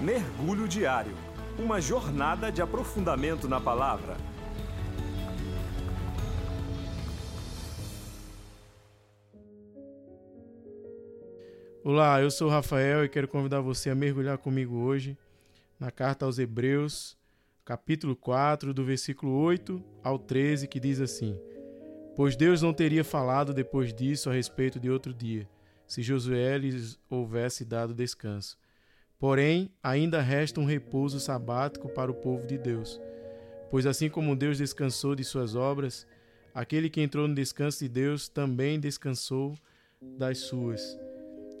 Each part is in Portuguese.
Mergulho Diário Uma jornada de aprofundamento na palavra. Olá, eu sou o Rafael e quero convidar você a mergulhar comigo hoje na carta aos Hebreus, capítulo 4, do versículo 8 ao 13, que diz assim: Pois Deus não teria falado depois disso a respeito de outro dia, se Josué lhes houvesse dado descanso. Porém, ainda resta um repouso sabático para o povo de Deus. Pois assim como Deus descansou de suas obras, aquele que entrou no descanso de Deus também descansou das suas.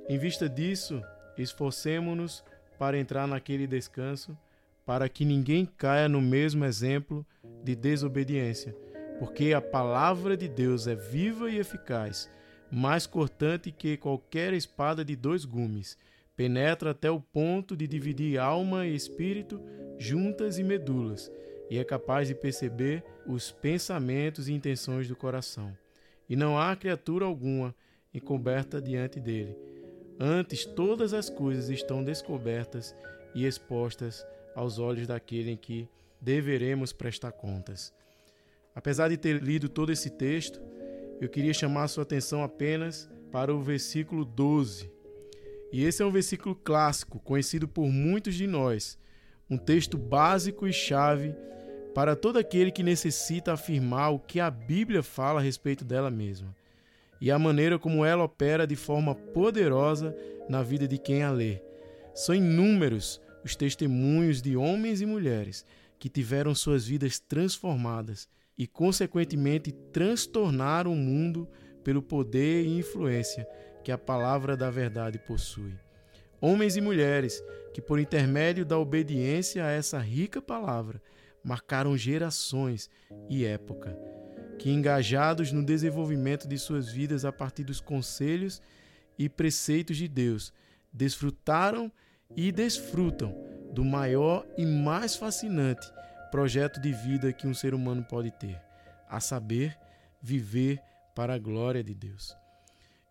Em vista disso, esforcemo-nos para entrar naquele descanso, para que ninguém caia no mesmo exemplo de desobediência porque a palavra de Deus é viva e eficaz, mais cortante que qualquer espada de dois gumes, penetra até o ponto de dividir alma e espírito, juntas e medulas, e é capaz de perceber os pensamentos e intenções do coração. E não há criatura alguma encoberta diante dele. Antes, todas as coisas estão descobertas e expostas aos olhos daquele em que deveremos prestar contas. Apesar de ter lido todo esse texto, eu queria chamar sua atenção apenas para o versículo 12. E esse é um versículo clássico, conhecido por muitos de nós, um texto básico e chave para todo aquele que necessita afirmar o que a Bíblia fala a respeito dela mesma e a maneira como ela opera de forma poderosa na vida de quem a lê. São inúmeros os testemunhos de homens e mulheres que tiveram suas vidas transformadas e, consequentemente, transtornar o mundo pelo poder e influência que a palavra da verdade possui. Homens e mulheres que, por intermédio da obediência a essa rica palavra, marcaram gerações e época, que, engajados no desenvolvimento de suas vidas a partir dos conselhos e preceitos de Deus, desfrutaram e desfrutam do maior e mais fascinante projeto de vida que um ser humano pode ter, a saber, viver para a glória de Deus.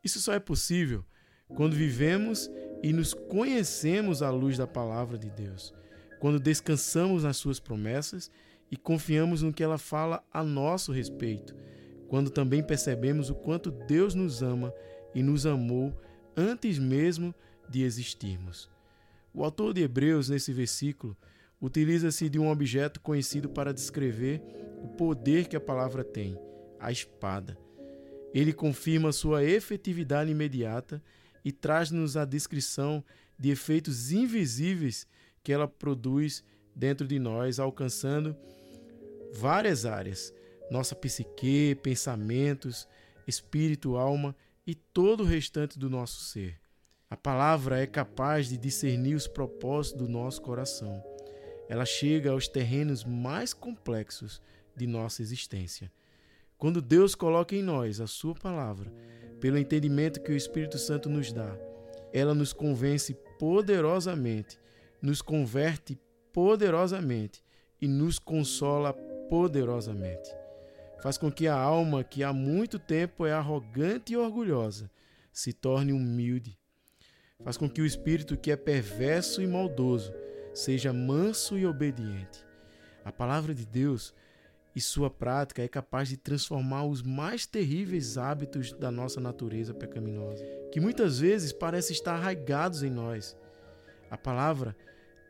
Isso só é possível quando vivemos e nos conhecemos à luz da palavra de Deus, quando descansamos nas suas promessas e confiamos no que ela fala a nosso respeito, quando também percebemos o quanto Deus nos ama e nos amou antes mesmo de existirmos. O autor de Hebreus, nesse versículo, utiliza-se de um objeto conhecido para descrever o poder que a palavra tem, a espada. Ele confirma sua efetividade imediata e traz-nos a descrição de efeitos invisíveis que ela produz dentro de nós, alcançando várias áreas: nossa psique, pensamentos, espírito, alma e todo o restante do nosso ser. A palavra é capaz de discernir os propósitos do nosso coração ela chega aos terrenos mais complexos de nossa existência. Quando Deus coloca em nós a Sua palavra, pelo entendimento que o Espírito Santo nos dá, ela nos convence poderosamente, nos converte poderosamente e nos consola poderosamente. Faz com que a alma, que há muito tempo é arrogante e orgulhosa, se torne humilde. Faz com que o espírito, que é perverso e maldoso, seja manso e obediente. A palavra de Deus e sua prática é capaz de transformar os mais terríveis hábitos da nossa natureza pecaminosa, que muitas vezes parecem estar arraigados em nós. A palavra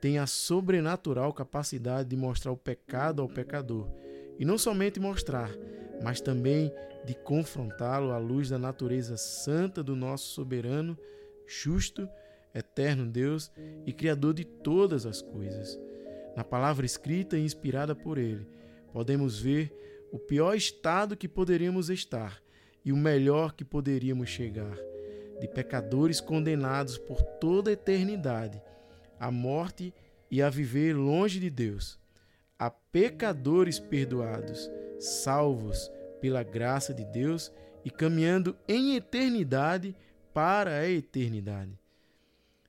tem a sobrenatural capacidade de mostrar o pecado ao pecador, e não somente mostrar, mas também de confrontá-lo à luz da natureza santa do nosso soberano, justo eterno Deus e Criador de todas as coisas. Na palavra escrita e inspirada por Ele, podemos ver o pior estado que poderíamos estar e o melhor que poderíamos chegar, de pecadores condenados por toda a eternidade à morte e a viver longe de Deus, a pecadores perdoados, salvos pela graça de Deus e caminhando em eternidade para a eternidade.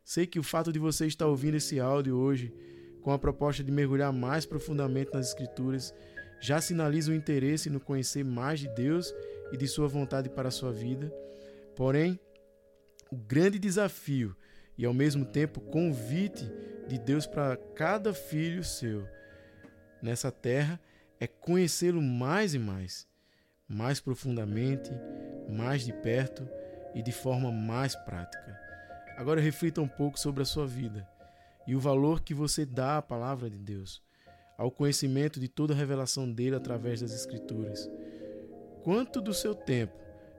Sei que o fato de você estar ouvindo esse áudio hoje com a proposta de mergulhar mais profundamente nas Escrituras já sinaliza o interesse no conhecer mais de Deus e de Sua vontade para a sua vida. Porém, o grande desafio e ao mesmo tempo convite de Deus para cada filho seu nessa terra é conhecê-lo mais e mais, mais profundamente, mais de perto e de forma mais prática. Agora reflita um pouco sobre a sua vida e o valor que você dá à palavra de Deus, ao conhecimento de toda a revelação dele através das Escrituras. Quanto do seu tempo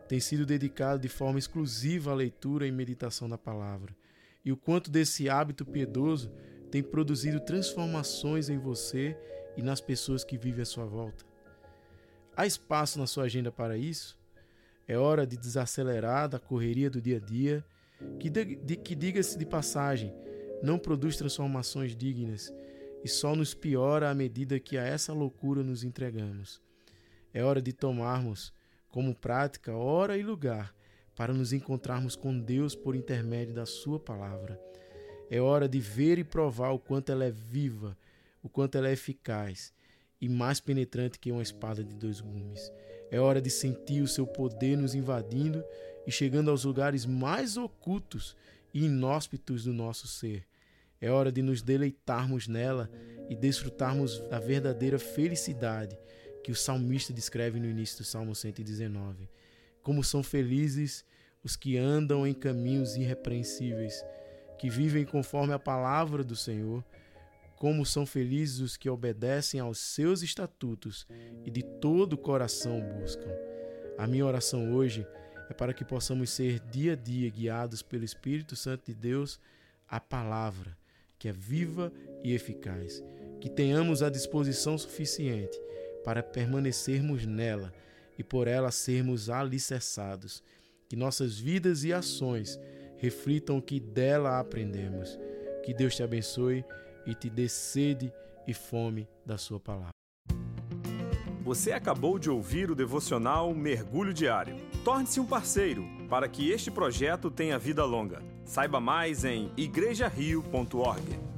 tem sido dedicado de forma exclusiva à leitura e meditação da palavra? E o quanto desse hábito piedoso tem produzido transformações em você e nas pessoas que vivem à sua volta? Há espaço na sua agenda para isso? É hora de desacelerar da correria do dia a dia, que, diga-se de passagem, não produz transformações dignas e só nos piora à medida que a essa loucura nos entregamos. É hora de tomarmos como prática hora e lugar para nos encontrarmos com Deus por intermédio da Sua palavra. É hora de ver e provar o quanto ela é viva, o quanto ela é eficaz e mais penetrante que uma espada de dois gumes. É hora de sentir o seu poder nos invadindo e chegando aos lugares mais ocultos e inóspitos do nosso ser. É hora de nos deleitarmos nela e desfrutarmos da verdadeira felicidade que o salmista descreve no início do Salmo 119. Como são felizes os que andam em caminhos irrepreensíveis, que vivem conforme a palavra do Senhor. Como são felizes os que obedecem aos seus estatutos e de todo o coração buscam. A minha oração hoje é para que possamos ser dia a dia guiados pelo Espírito Santo de Deus a palavra, que é viva e eficaz. Que tenhamos a disposição suficiente para permanecermos nela e por ela sermos alicerçados. Que nossas vidas e ações reflitam o que dela aprendemos. Que Deus te abençoe e te dê sede e fome da Sua palavra. Você acabou de ouvir o devocional Mergulho Diário. Torne-se um parceiro para que este projeto tenha vida longa. Saiba mais em igrejario.org.